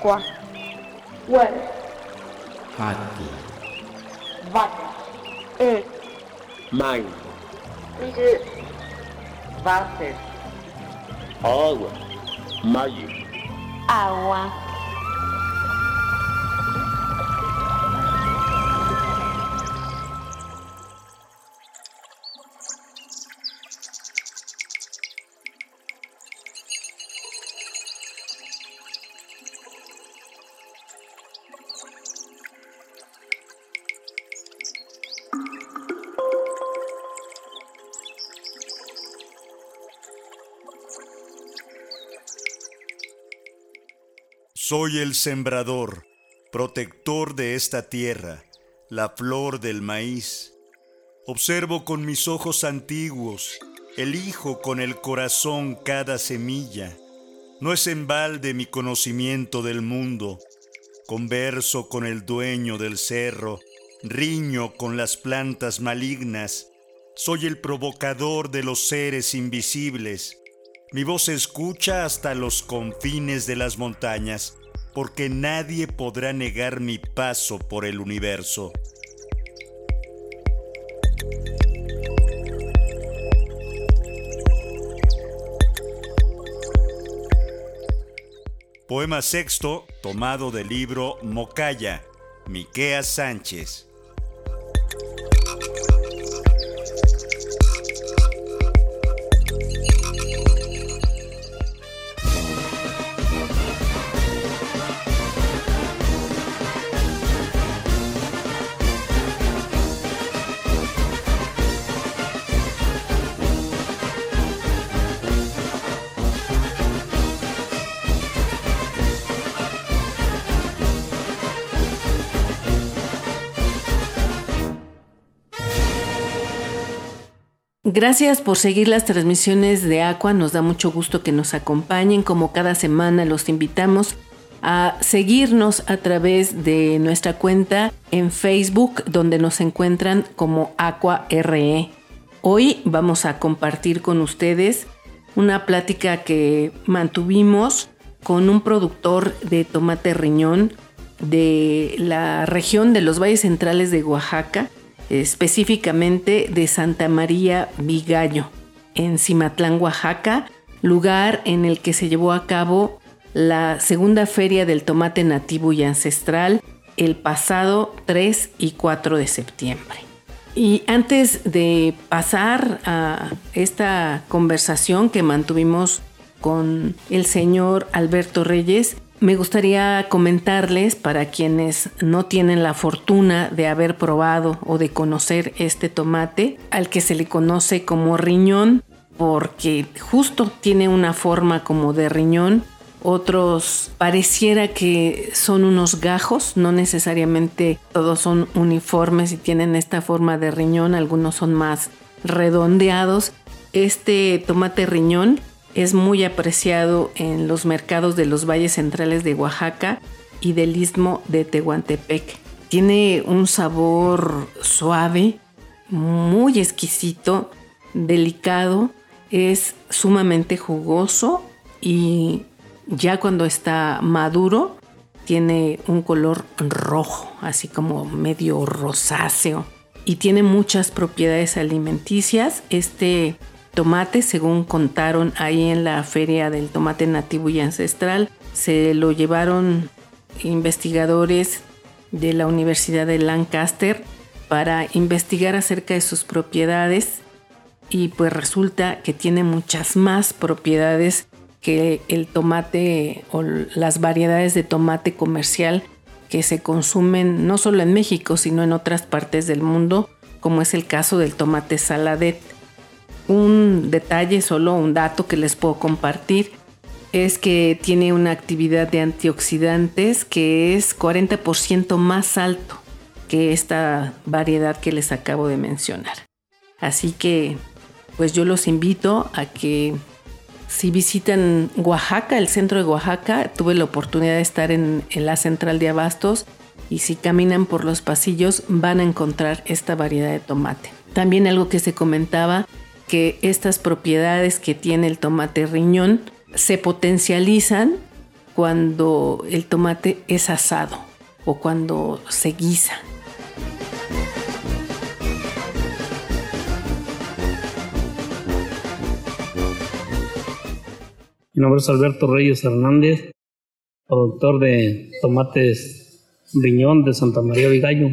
quatro, ué, rato, vaca, um, mãe, de, váter, água, maio, água. Soy el sembrador, protector de esta tierra, la flor del maíz. Observo con mis ojos antiguos, elijo con el corazón cada semilla. No es en balde mi conocimiento del mundo. Converso con el dueño del cerro, riño con las plantas malignas. Soy el provocador de los seres invisibles. Mi voz se escucha hasta los confines de las montañas, porque nadie podrá negar mi paso por el universo. Poema sexto, tomado del libro Mocaya, Miqueas Sánchez. Gracias por seguir las transmisiones de Aqua. Nos da mucho gusto que nos acompañen. Como cada semana los invitamos a seguirnos a través de nuestra cuenta en Facebook, donde nos encuentran como Aqua RE. Hoy vamos a compartir con ustedes una plática que mantuvimos con un productor de tomate riñón de la región de los valles centrales de Oaxaca específicamente de Santa María Vigallo, en Cimatlán, Oaxaca, lugar en el que se llevó a cabo la segunda feria del tomate nativo y ancestral el pasado 3 y 4 de septiembre. Y antes de pasar a esta conversación que mantuvimos con el señor Alberto Reyes, me gustaría comentarles para quienes no tienen la fortuna de haber probado o de conocer este tomate, al que se le conoce como riñón, porque justo tiene una forma como de riñón. Otros pareciera que son unos gajos, no necesariamente todos son uniformes y tienen esta forma de riñón, algunos son más redondeados. Este tomate riñón es muy apreciado en los mercados de los valles centrales de Oaxaca y del istmo de Tehuantepec. Tiene un sabor suave, muy exquisito, delicado, es sumamente jugoso y ya cuando está maduro tiene un color rojo, así como medio rosáceo y tiene muchas propiedades alimenticias. Este tomate, según contaron ahí en la feria del tomate nativo y ancestral. Se lo llevaron investigadores de la Universidad de Lancaster para investigar acerca de sus propiedades y pues resulta que tiene muchas más propiedades que el tomate o las variedades de tomate comercial que se consumen no solo en México sino en otras partes del mundo como es el caso del tomate saladet un detalle, solo un dato que les puedo compartir, es que tiene una actividad de antioxidantes que es 40% más alto que esta variedad que les acabo de mencionar. Así que, pues yo los invito a que si visitan Oaxaca, el centro de Oaxaca, tuve la oportunidad de estar en, en la central de abastos y si caminan por los pasillos van a encontrar esta variedad de tomate. También algo que se comentaba que estas propiedades que tiene el tomate riñón se potencializan cuando el tomate es asado o cuando se guisa. Mi nombre es Alberto Reyes Hernández, productor de tomates riñón de Santa María Vigallo.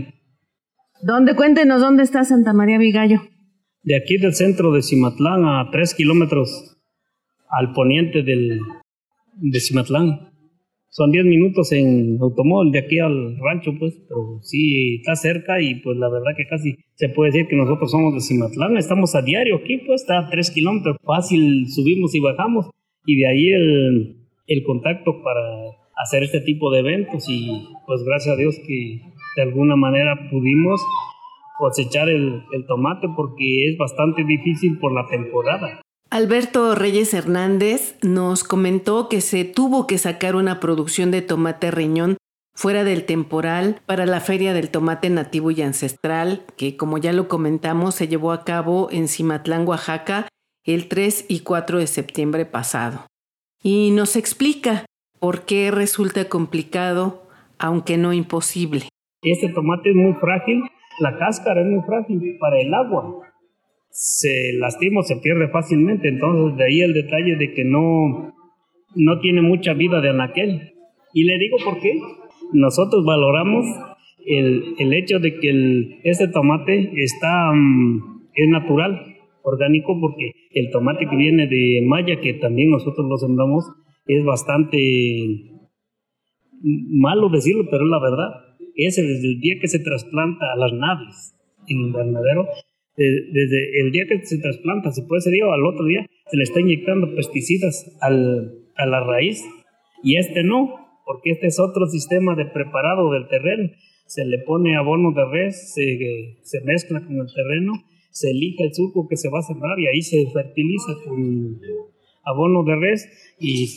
¿Dónde? Cuéntenos dónde está Santa María Vigallo. De aquí del centro de Cimatlán a tres kilómetros al poniente del, de Cimatlán. Son 10 minutos en automóvil de aquí al rancho, pues, pero sí está cerca y pues la verdad que casi se puede decir que nosotros somos de Cimatlán. Estamos a diario aquí, pues está a 3 kilómetros. Fácil, subimos y bajamos y de ahí el, el contacto para hacer este tipo de eventos y pues gracias a Dios que de alguna manera pudimos cosechar el, el, tomate porque es bastante difícil por la temporada. Alberto Reyes Hernández nos comentó que se tuvo que sacar una producción de tomate riñón fuera del temporal para la Feria del Tomate Nativo y Ancestral, que como ya lo comentamos se llevó a cabo en Cimatlán, Oaxaca, el 3 y 4 de septiembre pasado. Y nos explica por qué resulta complicado, aunque no imposible. Este tomate es muy frágil, la cáscara es muy frágil para el agua. Se lastima o se pierde fácilmente, entonces de ahí el detalle de que no, no tiene mucha vida de anaquel. Y le digo por qué. Nosotros valoramos el, el hecho de que el, este tomate está, um, es natural, orgánico, porque el tomate que viene de Maya, que también nosotros lo sembramos, es bastante malo decirlo, pero es la verdad. Ese desde el día que se trasplanta a las naves en invernadero, desde el día que se trasplanta, se puede ser día o al otro día, se le está inyectando pesticidas al, a la raíz y este no, porque este es otro sistema de preparado del terreno. Se le pone abono de res, se, se mezcla con el terreno, se elige el surco que se va a sembrar y ahí se fertiliza con abono de res y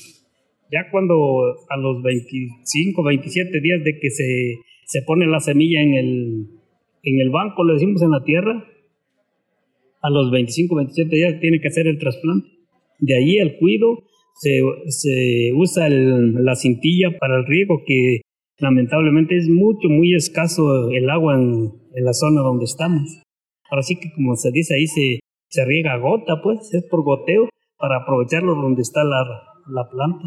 ya cuando a los 25, 27 días de que se, se pone la semilla en el, en el banco, le decimos en la tierra, a los 25, 27 días tiene que hacer el trasplante. De ahí el cuido, se, se usa la cintilla para el riego, que lamentablemente es mucho, muy escaso el agua en, en la zona donde estamos. Ahora sí que como se dice ahí, se, se riega a gota, pues, es por goteo, para aprovecharlo donde está la, la planta.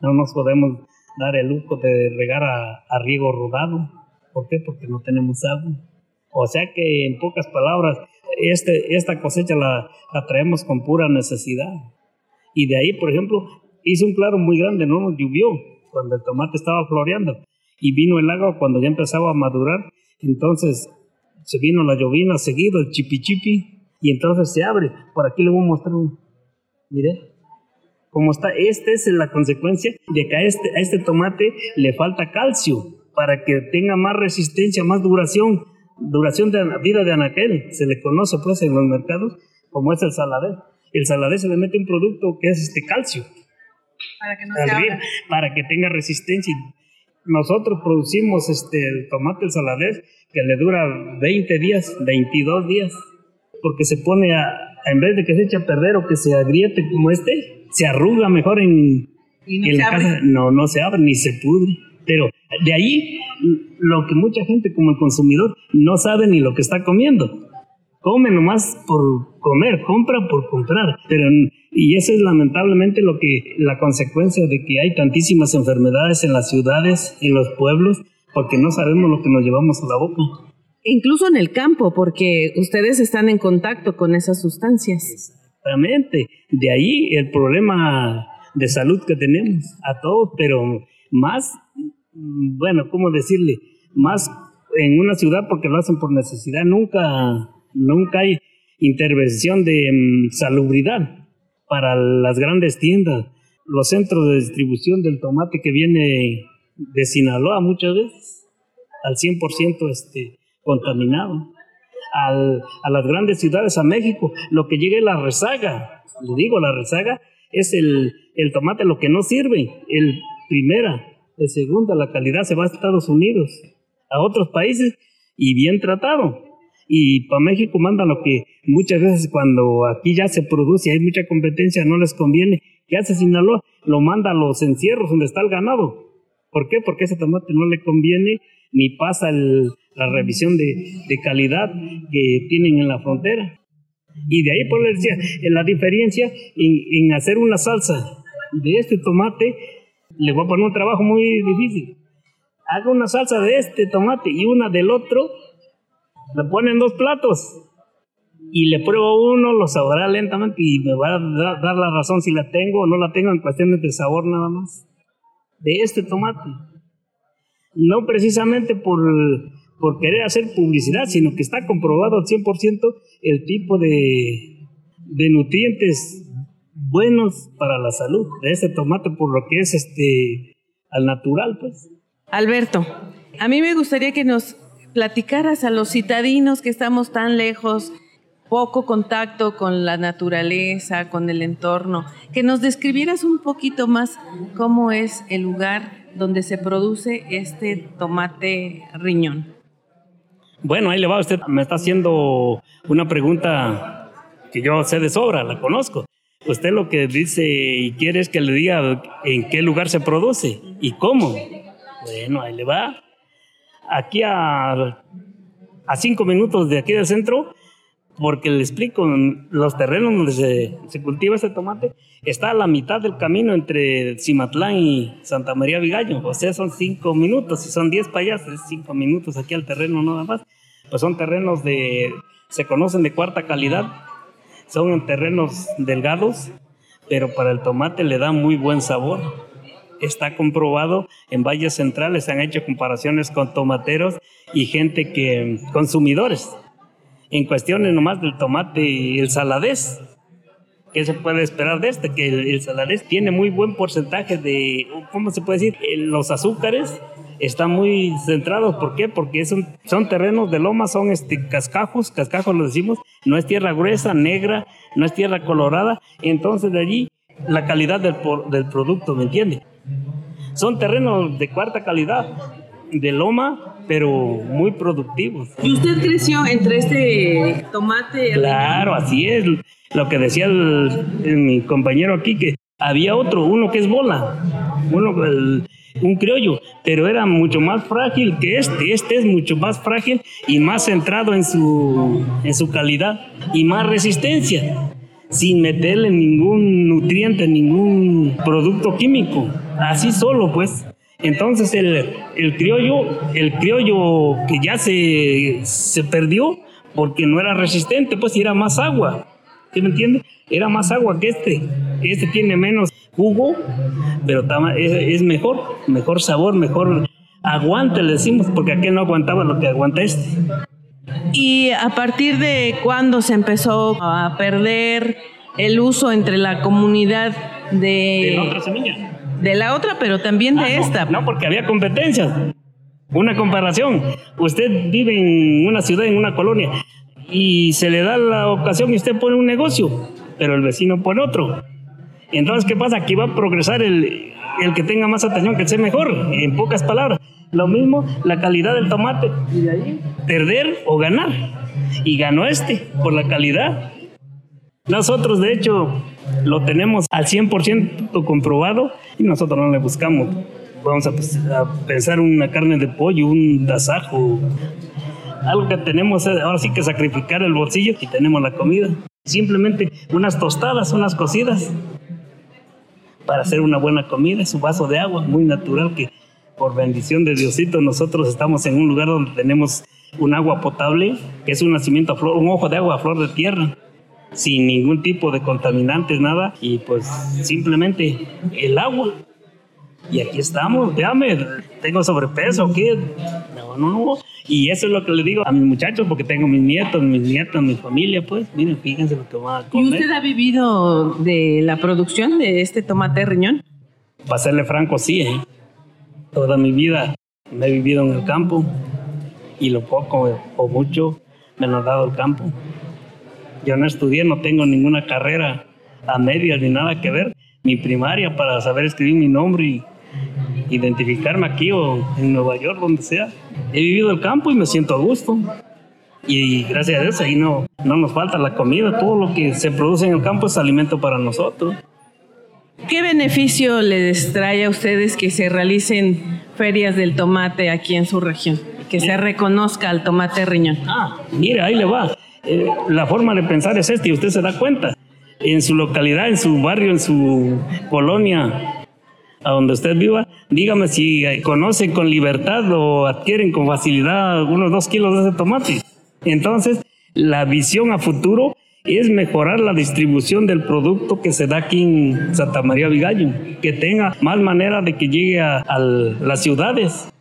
No nos podemos dar el lujo de regar a, a riego rodado. ¿Por qué? Porque no tenemos agua. O sea que, en pocas palabras, este, esta cosecha la, la traemos con pura necesidad. Y de ahí, por ejemplo, hizo un claro muy grande, no nos llovió cuando el tomate estaba floreando. Y vino el agua cuando ya empezaba a madurar. Entonces se vino la llovina seguido, el chipi chipi, y entonces se abre. Por aquí le voy a mostrar un. Mire, cómo está. Esta es la consecuencia de que a este, a este tomate le falta calcio para que tenga más resistencia, más duración, duración de vida de anaquel. Se le conoce pues en los mercados como es el saladez. El saladez se le mete un producto que es este calcio. Para que no se abra. Para que tenga resistencia. Nosotros producimos este el tomate, el saladez, que le dura 20 días, 22 días, porque se pone a, en vez de que se eche a perder o que se agriete como este, se arruga mejor en, Y no en la abre. casa. No, no se abre ni se pudre. Pero de ahí lo que mucha gente como el consumidor no sabe ni lo que está comiendo. Come nomás por comer, compra por comprar. Pero, y eso es lamentablemente lo que, la consecuencia de que hay tantísimas enfermedades en las ciudades, en los pueblos, porque no sabemos lo que nos llevamos a la boca. Incluso en el campo, porque ustedes están en contacto con esas sustancias. Exactamente. De ahí el problema de salud que tenemos a todos, pero más, bueno, ¿cómo decirle? Más en una ciudad porque lo hacen por necesidad. Nunca, nunca hay intervención de mm, salubridad para las grandes tiendas, los centros de distribución del tomate que viene de Sinaloa muchas veces, al 100% este, contaminado a las grandes ciudades, a México, lo que llega es la rezaga. Le digo, la rezaga es el, el tomate, lo que no sirve. El primera, el segunda, la calidad se va a Estados Unidos, a otros países y bien tratado. Y para México manda lo que muchas veces cuando aquí ya se produce hay mucha competencia no les conviene. ¿Qué hace Sinaloa? lo manda a los encierros donde está el ganado. ¿Por qué? Porque ese tomate no le conviene ni pasa la revisión de, calidad que tienen en la frontera. Y de ahí, pues les decía, la diferencia en, en hacer una salsa de este tomate, le voy a poner un trabajo muy difícil. Haga una salsa de este tomate y una del otro, le ponen dos platos y le pruebo uno, lo saborará lentamente y me va a dar la razón si la tengo o no la tengo en cuestiones de sabor nada más. De este tomate. No precisamente por, por querer hacer publicidad, sino que está comprobado al 100% el tipo de, de nutrientes buenos para la salud de este tomate por lo que es este al natural pues. Alberto, a mí me gustaría que nos platicaras a los citadinos que estamos tan lejos poco contacto con la naturaleza, con el entorno, que nos describieras un poquito más cómo es el lugar donde se produce este tomate riñón. Bueno, ahí le va, usted me está haciendo una pregunta que yo sé de sobra, la conozco. Usted lo que dice y quiere es que le diga en qué lugar se produce y cómo. Bueno, ahí le va. Aquí a, a cinco minutos de aquí del centro porque le explico, los terrenos donde se, cultiva ese tomate está a la mitad del camino entre Cimatlán y Santa María Vigallo. O sea, son cinco minutos. Si son diez para allá, es cinco minutos aquí al terreno nada más. Pues son terrenos de, se conocen de cuarta calidad. Son en terrenos delgados, pero para el tomate le da muy buen sabor. Está comprobado en valles centrales, se han hecho comparaciones con tomateros y gente que, consumidores en cuestiones nomás del tomate y el saladez. ¿Qué se puede esperar de este? Que el, saladez tiene muy buen porcentaje de, ¿cómo se puede decir? Los azúcares están muy centrados. ¿Por qué? Porque son, son terrenos de loma, son este, cascajos, cascajos lo decimos, no es tierra gruesa, negra, no es tierra colorada. Entonces de allí la calidad del, del producto, ¿me entiende? Son terrenos de cuarta calidad, de loma, pero muy productivos. ¿Y usted creció entre este tomate? Claro, así es. Lo que decía mi compañero aquí, que había otro, uno que es bola, uno, un criollo, pero era mucho más frágil que este. Este es mucho más frágil y más centrado en su, en su calidad y más resistencia sin meterle ningún nutriente, ningún producto químico. Así solo, pues. Entonces el, el, criollo, el criollo que ya se, se perdió porque no era resistente, pues era más agua. ¿Sí me entiende? Era más agua que este. Este tiene menos jugo, pero es, mejor, mejor sabor, mejor aguante, le decimos, porque aquel no aguantaba lo que aguanta este. ¿Y a partir de cuándo se empezó a perder el uso entre la comunidad de... De otra semilla de la otra, pero también de ah, esta. No, porque había competencias. Una comparación. Usted vive en una ciudad, en una colonia, y se le da la ocasión y usted pone un negocio, pero el vecino pone otro. Entonces, ¿qué pasa? Aquí va a progresar el, el que tenga más atención, que sea mejor, en pocas palabras. Lo mismo, la calidad del tomate. Y de ahí, perder o ganar. Y ganó este, por la calidad. Nosotros, de hecho, lo tenemos al 100% comprobado y nosotros no le buscamos. Vamos pues, a, pensar una carne de pollo, un tasajo, algo que tenemos, ahora sí que sacrificar el bolsillo y tenemos la comida. Simplemente unas tostadas, unas cocidas para hacer una buena comida, es un vaso de agua muy natural que por bendición de Diosito nosotros estamos en un lugar donde tenemos un agua potable, que es un nacimiento a flor, un ojo de agua a flor de tierra sin ningún tipo de contaminantes, nada, y pues simplemente el agua. Y aquí estamos, véame, tengo sobrepeso, ¿qué? No, no, Y eso es lo que le digo a mis muchachos, porque tengo mis nietos, mis nietos, mi familia, pues, miren, fíjense lo que va a comer. ¿Y usted ha vivido de la producción de este tomate riñón? Para serle franco, sí, ¿eh? Toda mi vida me he vivido en el campo y lo poco o mucho me lo ha dado el campo. Yo no estudié, no tengo ninguna carrera a medias ni nada que ver. Mi primaria para saber escribir mi nombre y identificarme aquí o en Nueva York, donde sea. He vivido el campo y me siento a gusto. Y gracias a Dios ahí no, no nos falta la comida. Todo lo que se produce en el campo es alimento para nosotros. ¿Qué beneficio les trae a ustedes que se realicen ferias del tomate aquí en su región? Que se reconozca al tomate riñón. Ah, mire, ahí le va. Eh, la forma de pensar es esta y usted se da cuenta. En su localidad, en su barrio, en su colonia, a donde usted viva, dígame si conocen con libertad o adquieren con facilidad unos dos kilos de ese tomate. Entonces, la visión a futuro es mejorar la distribución del producto que se da aquí en Santa María Vigallo, que tenga más manera de que llegue a, las ciudades.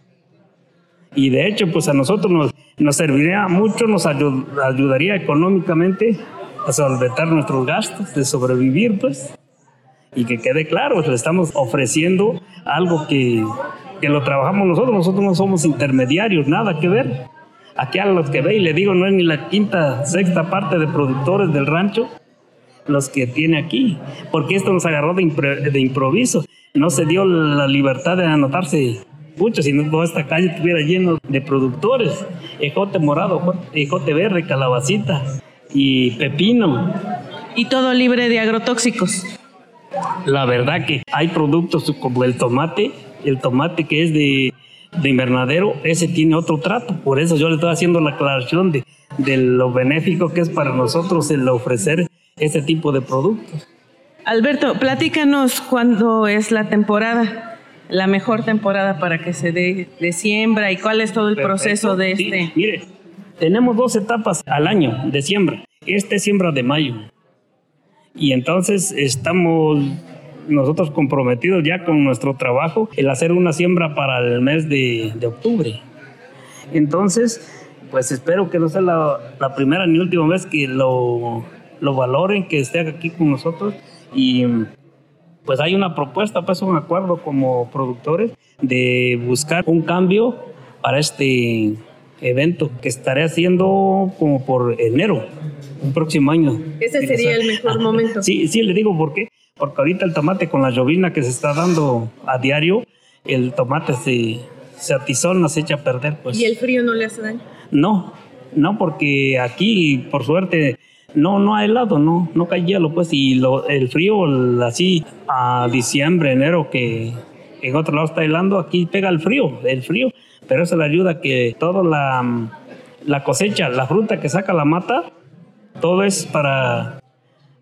Y de hecho, pues a nosotros nos, nos serviría mucho, nos ayudaría económicamente a solventar nuestros gastos de sobrevivir, pues. Y que quede claro, le estamos ofreciendo algo que, que lo trabajamos nosotros, nosotros no somos intermediarios, nada que ver. Aquí a los que ve y le digo, no es ni la quinta, sexta parte de productores del rancho los que tiene aquí, porque esto nos agarró de, de improviso. No se dio la libertad de anotarse mucho, si no toda esta calle estuviera lleno de productores. Ejote morado, ejote verde, calabacita y pepino. Y todo libre de agrotóxicos. La verdad que hay productos como el tomate, el tomate que es de de invernadero, ese tiene otro trato. Por eso yo le estoy haciendo la aclaración de, de lo benéfico que es para nosotros el ofrecer este tipo de productos. Alberto, platícanos cuándo es la temporada, la mejor temporada para que se dé de siembra y cuál es todo el proceso de este. mire, tenemos dos etapas al año de siembra. Este es siembra de mayo. Y entonces estamos nosotros comprometidos ya con nuestro trabajo, el hacer una siembra para el mes de, octubre. Entonces, pues espero que no sea la, primera ni última vez que lo, lo, valoren, que esté aquí con nosotros y pues hay una propuesta, pues un acuerdo como productores de buscar un cambio para este evento que estaré haciendo como por enero, un próximo año. Ese sería el mejor momento. Sí, sí, le digo por qué porque ahorita el tomate con la llovina que se está dando a diario, el tomate se, se atizona, se echa a perder. Pues. ¿Y el frío no le hace daño? No, no, porque aquí, por suerte, no, no ha helado, no, no cae hielo, pues, y lo, el frío así a diciembre, enero, que en otro lado está helando, aquí pega el frío, el frío, pero eso le ayuda que toda la, la cosecha, la fruta que saca la mata, todo es para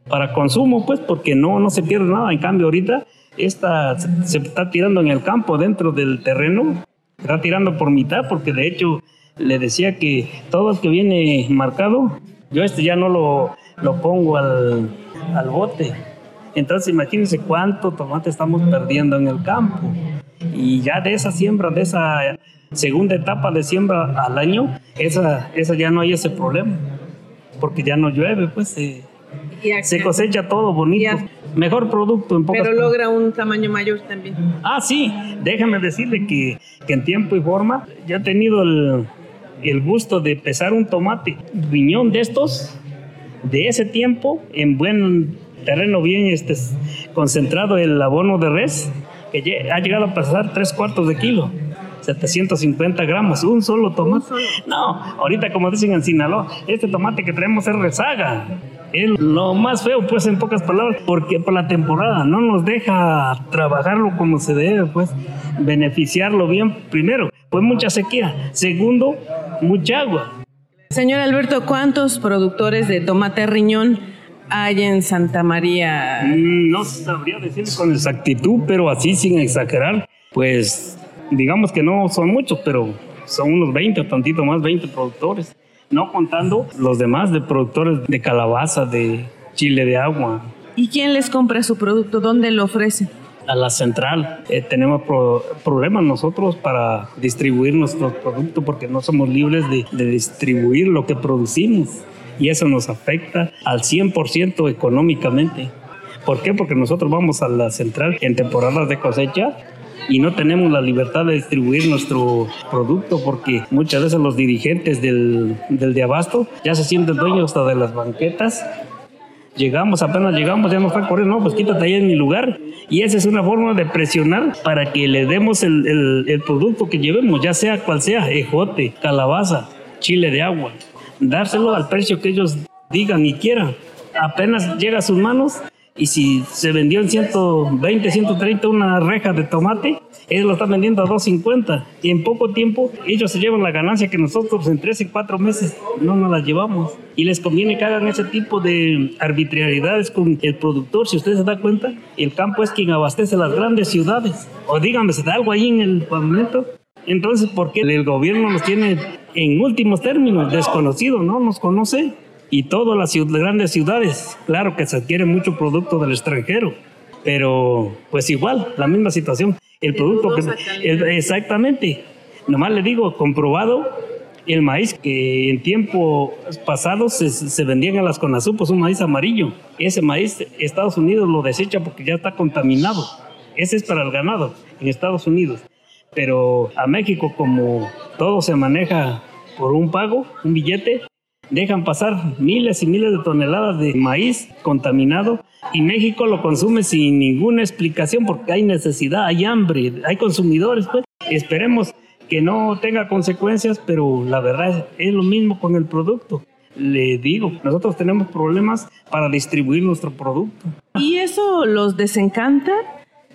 para consumo, pues, porque no, no se pierde nada. En cambio, ahorita esta se está tirando en el campo, dentro del terreno, está tirando por mitad, porque de hecho le decía que todo el que viene marcado, yo este ya no lo, lo pongo al, al bote. Entonces imagínense cuánto tomate estamos perdiendo en el campo. Y ya de esa siembra, de esa segunda etapa de siembra al año, esa, esa ya no hay ese problema, porque ya no llueve, pues se cosecha todo bonito. Mejor producto en pocas Pero logra un tamaño mayor también. Ah, sí. Déjame decirle que, que en tiempo y forma ya he tenido el, el gusto de pesar un tomate riñón de estos, de ese tiempo, en buen terreno bien este, concentrado el abono de res, que ha llegado a pasar tres cuartos de kilo. 750 gramos, un solo tomate. No, ahorita como dicen en Sinaloa, este tomate que traemos es rezaga. Es lo más feo, pues, en pocas palabras, porque por la temporada no nos deja trabajarlo como se debe, pues, beneficiarlo bien. Primero, pues mucha sequía. Segundo, mucha agua. Señor Alberto, ¿cuántos productores de tomate riñón hay en Santa María? Mm, no sabría decir con exactitud, pero así sin exagerar, pues digamos que no son muchos, pero son unos 20 o tantito más, 20 productores. No contando los demás de productores de calabaza, de chile de agua. ¿Y quién les compra su producto? ¿Dónde lo ofrecen? A la central. Eh, tenemos problemas nosotros para distribuir nuestros productos porque no somos libres de, distribuir lo que producimos. Y eso nos afecta al 100% económicamente. ¿Por qué? Porque nosotros vamos a la central en temporadas de cosecha y no tenemos la libertad de distribuir nuestro producto porque muchas veces los dirigentes del, del de abasto ya se sienten dueños hasta de las banquetas llegamos, apenas llegamos, ya nos está corriendo, no, pues quítate ahí en mi lugar. Y esa es una forma de presionar para que le demos el, el, el, producto que llevemos, ya sea cual sea, ejote, calabaza, chile de agua. Dárselo al precio que ellos digan y quieran. Apenas llega a sus manos, Y si se vendió en 120, 130 una reja de tomate, ellos lo están vendiendo a 250. Y en poco tiempo ellos se llevan la ganancia que nosotros en 3 y 4 meses no nos la llevamos. Y les conviene que hagan ese tipo de arbitrariedades con el productor. Si usted se da cuenta, el campo es quien abastece las grandes ciudades. O díganme, ¿se da algo ahí en el pavimento? Entonces, ¿por qué el gobierno nos tiene en últimos términos desconocidos? No nos conoce y todas las grandes ciudades. Claro que se adquiere mucho producto del extranjero, pero pues igual, la misma situación. El producto que, exactamente, nomás le digo, comprobado, el maíz que en tiempo pasado se, se vendían en las Conazupos, un maíz amarillo. Ese maíz Estados Unidos lo desecha porque ya está contaminado. Ese es para el ganado en Estados Unidos. Pero a México, como todo se maneja por un pago, un billete, dejan pasar miles y miles de toneladas de maíz contaminado y México lo consume sin ninguna explicación porque hay necesidad, hay hambre, hay consumidores. Pues. Esperemos que no tenga consecuencias, pero la verdad es, lo mismo con el producto. Le digo, nosotros tenemos problemas para distribuir nuestro producto. ¿Y eso los desencanta?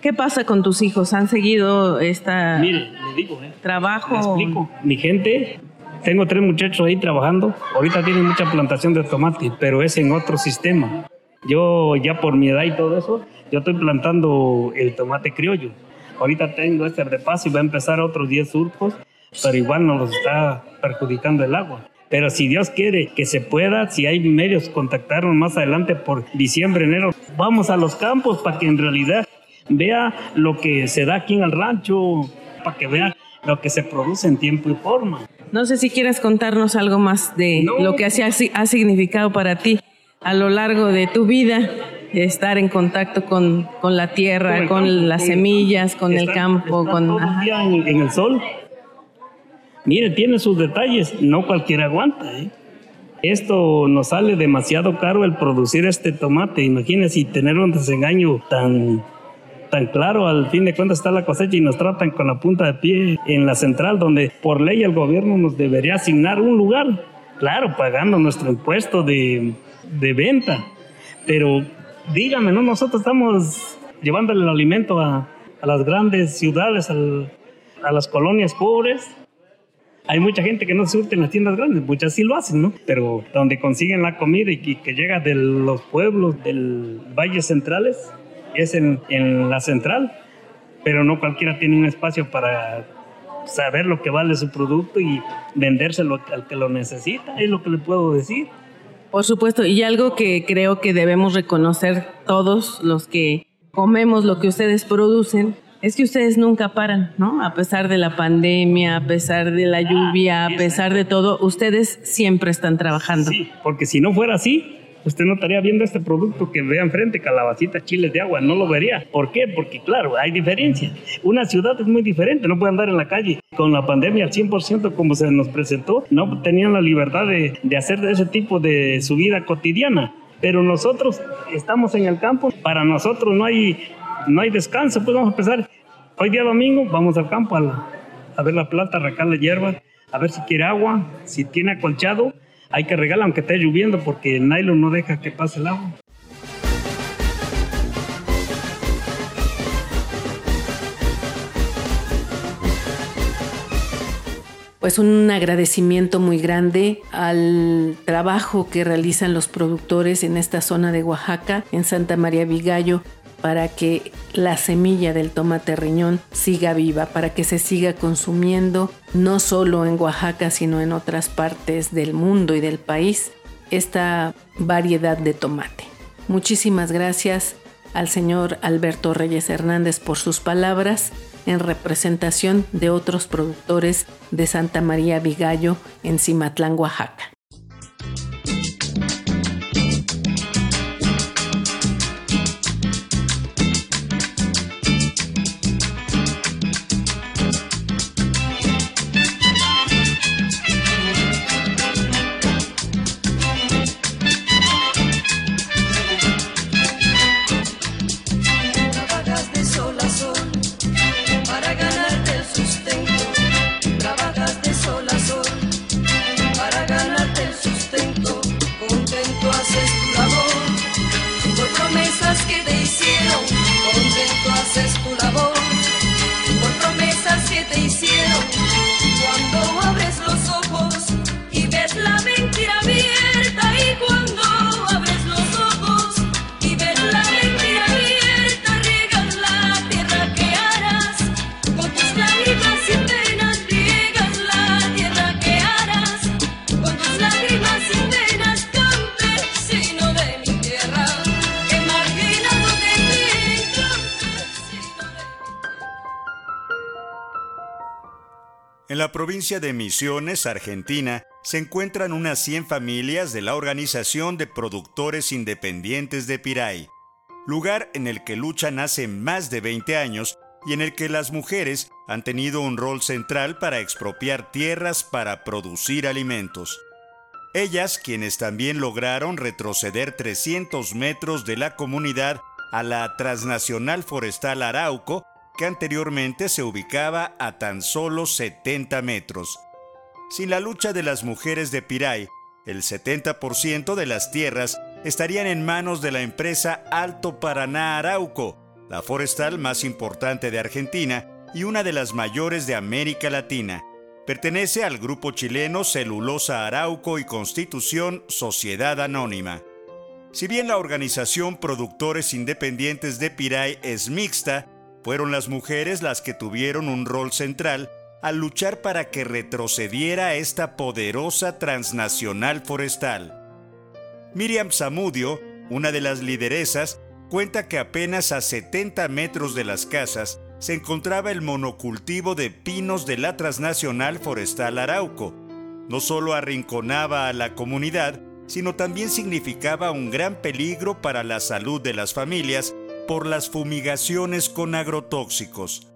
¿Qué pasa con tus hijos? ¿Han seguido esta Mire, le digo, ¿eh? trabajo? Le explico. Mi gente tengo tres muchachos ahí trabajando. Ahorita tienen mucha plantación de tomate, pero es en otro sistema. Yo ya por mi edad y todo eso, yo estoy plantando el tomate criollo. Ahorita tengo este repaso y va a empezar otros 10 surcos, pero igual nos está perjudicando el agua. Pero si Dios quiere que se pueda, si hay medios, contactarnos más adelante por diciembre, enero. Vamos a los campos para que en realidad vea lo que se da aquí en el rancho, para que vea lo que se produce en tiempo y forma. No sé si quieres contarnos algo más de lo que ha, ha significado para ti a lo largo de tu vida estar en contacto con, con la tierra, con, las semillas, con el campo, con todo el día en, el sol. Mire, tiene sus detalles, no cualquiera aguanta. ¿eh? Esto nos sale demasiado caro el producir este tomate. Imagínese tener un desengaño tan claro, al fin de cuentas está la cosecha y nos tratan con la punta de pie en la central, donde por ley el gobierno nos debería asignar un lugar, claro, pagando nuestro impuesto de, de venta. Pero dígame, ¿no? Nosotros estamos llevándole el alimento a, a las grandes ciudades, a las colonias pobres. Hay mucha gente que no surte en las tiendas grandes, muchas sí lo hacen, ¿no? Pero donde consiguen la comida y que, llega de los pueblos del Valle Centrales, es en, en la central, pero no cualquiera tiene un espacio para saber lo que vale su producto y vendérselo al que lo necesita, es lo que le puedo decir. Por supuesto, y algo que creo que debemos reconocer todos los que comemos lo que ustedes producen, es que ustedes nunca paran, ¿no? A pesar de la pandemia, a pesar de la lluvia, a pesar de todo, ustedes siempre están trabajando. Sí, porque si no fuera así, usted no estaría viendo este producto que ve enfrente, calabacitas, chiles de agua, no lo vería. ¿Por qué? Porque claro, hay diferencia. Una ciudad es muy diferente, no puede andar en la calle con la pandemia al 100% como se nos presentó, no tenían la libertad de, de hacer ese tipo de su vida cotidiana. Pero nosotros estamos en el campo, para nosotros no hay, no hay descanso, pues vamos a empezar. Hoy día domingo vamos al campo a, a ver la planta, arrancar la hierba, a ver si quiere agua, si tiene acolchado hay que regalar aunque esté lloviendo porque el nylon no deja que pase el agua. Pues un agradecimiento muy grande al trabajo que realizan los productores en esta zona de Oaxaca, en Santa María Vigallo, para que la semilla del tomate riñón siga viva, para que se siga consumiendo no solo en Oaxaca, sino en otras partes del mundo y del país, esta variedad de tomate. Muchísimas gracias al señor Alberto Reyes Hernández por sus palabras en representación de otros productores de Santa María Vigallo en Cimatlán, Oaxaca. La provincia de Misiones, Argentina, se encuentran unas 100 familias de la Organización de Productores Independientes de Piray, lugar en el que luchan hace más de 20 años y en el que las mujeres han tenido un rol central para expropiar tierras para producir alimentos. Ellas, quienes también lograron retroceder 300 metros de la comunidad a la transnacional forestal Arauco, que anteriormente se ubicaba a tan solo 70 metros. Sin la lucha de las mujeres de Piray, el 70% de las tierras estarían en manos de la empresa Alto Paraná Arauco, la forestal más importante de Argentina y una de las mayores de América Latina. Pertenece al grupo chileno Celulosa Arauco y Constitución Sociedad Anónima. Si bien la organización Productores Independientes de Piray es mixta, fueron las mujeres las que tuvieron un rol central al luchar para que retrocediera esta poderosa transnacional forestal. Miriam Zamudio, una de las lideresas, cuenta que apenas a 70 metros de las casas se encontraba el monocultivo de pinos de la transnacional forestal Arauco. No solo arrinconaba a la comunidad, sino también significaba un gran peligro para la salud de las familias por las fumigaciones con agrotóxicos.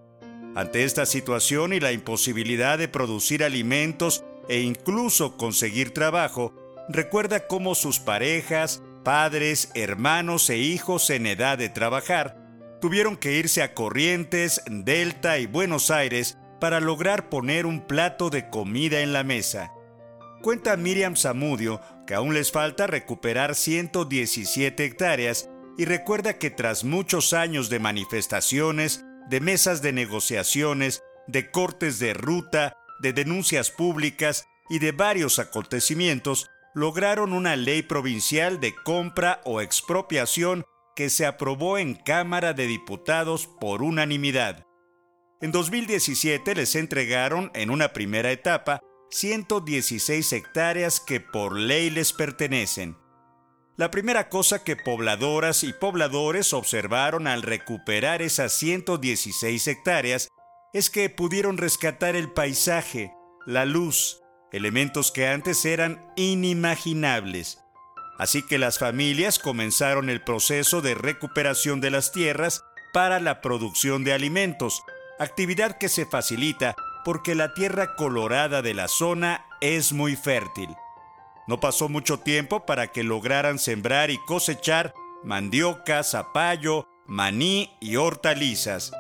Ante esta situación y la imposibilidad de producir alimentos e incluso conseguir trabajo, recuerda cómo sus parejas, padres, hermanos e hijos en edad de trabajar tuvieron que irse a Corrientes, Delta y Buenos Aires para lograr poner un plato de comida en la mesa. Cuenta Miriam Zamudio que aún les falta recuperar 117 hectáreas y recuerda que tras muchos años de manifestaciones, de mesas de negociaciones, de cortes de ruta, de denuncias públicas y de varios acontecimientos, lograron una ley provincial de compra o expropiación que se aprobó en Cámara de Diputados por unanimidad. En 2017 les entregaron en una primera etapa 116 hectáreas que por ley les pertenecen. La primera cosa que pobladoras y pobladores observaron al recuperar esas 116 hectáreas es que pudieron rescatar el paisaje, la luz, elementos que antes eran inimaginables. Así que las familias comenzaron el proceso de recuperación de las tierras para la producción de alimentos, actividad que se facilita porque la tierra colorada de la zona es muy fértil. No pasó mucho tiempo para que lograran sembrar y cosechar mandioca, zapallo, maní y hortalizas.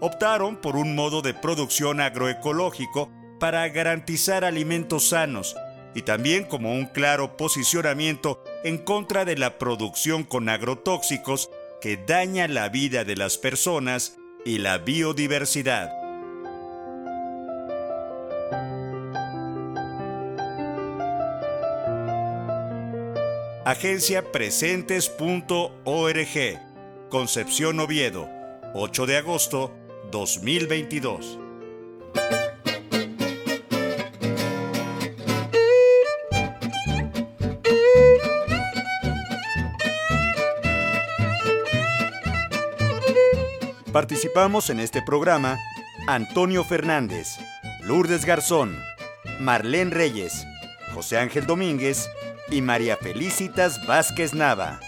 Optaron por un modo de producción agroecológico para garantizar alimentos sanos y también como un claro posicionamiento en contra de la producción con agrotóxicos que daña la vida de las personas y la biodiversidad. Agencia Presentes.org. Concepción Oviedo, 8 de agosto 2022. Participamos en este programa Antonio Fernández, Lourdes Garzón, Marlene Reyes, José Ángel Domínguez y María Felicitas Vázquez Nava.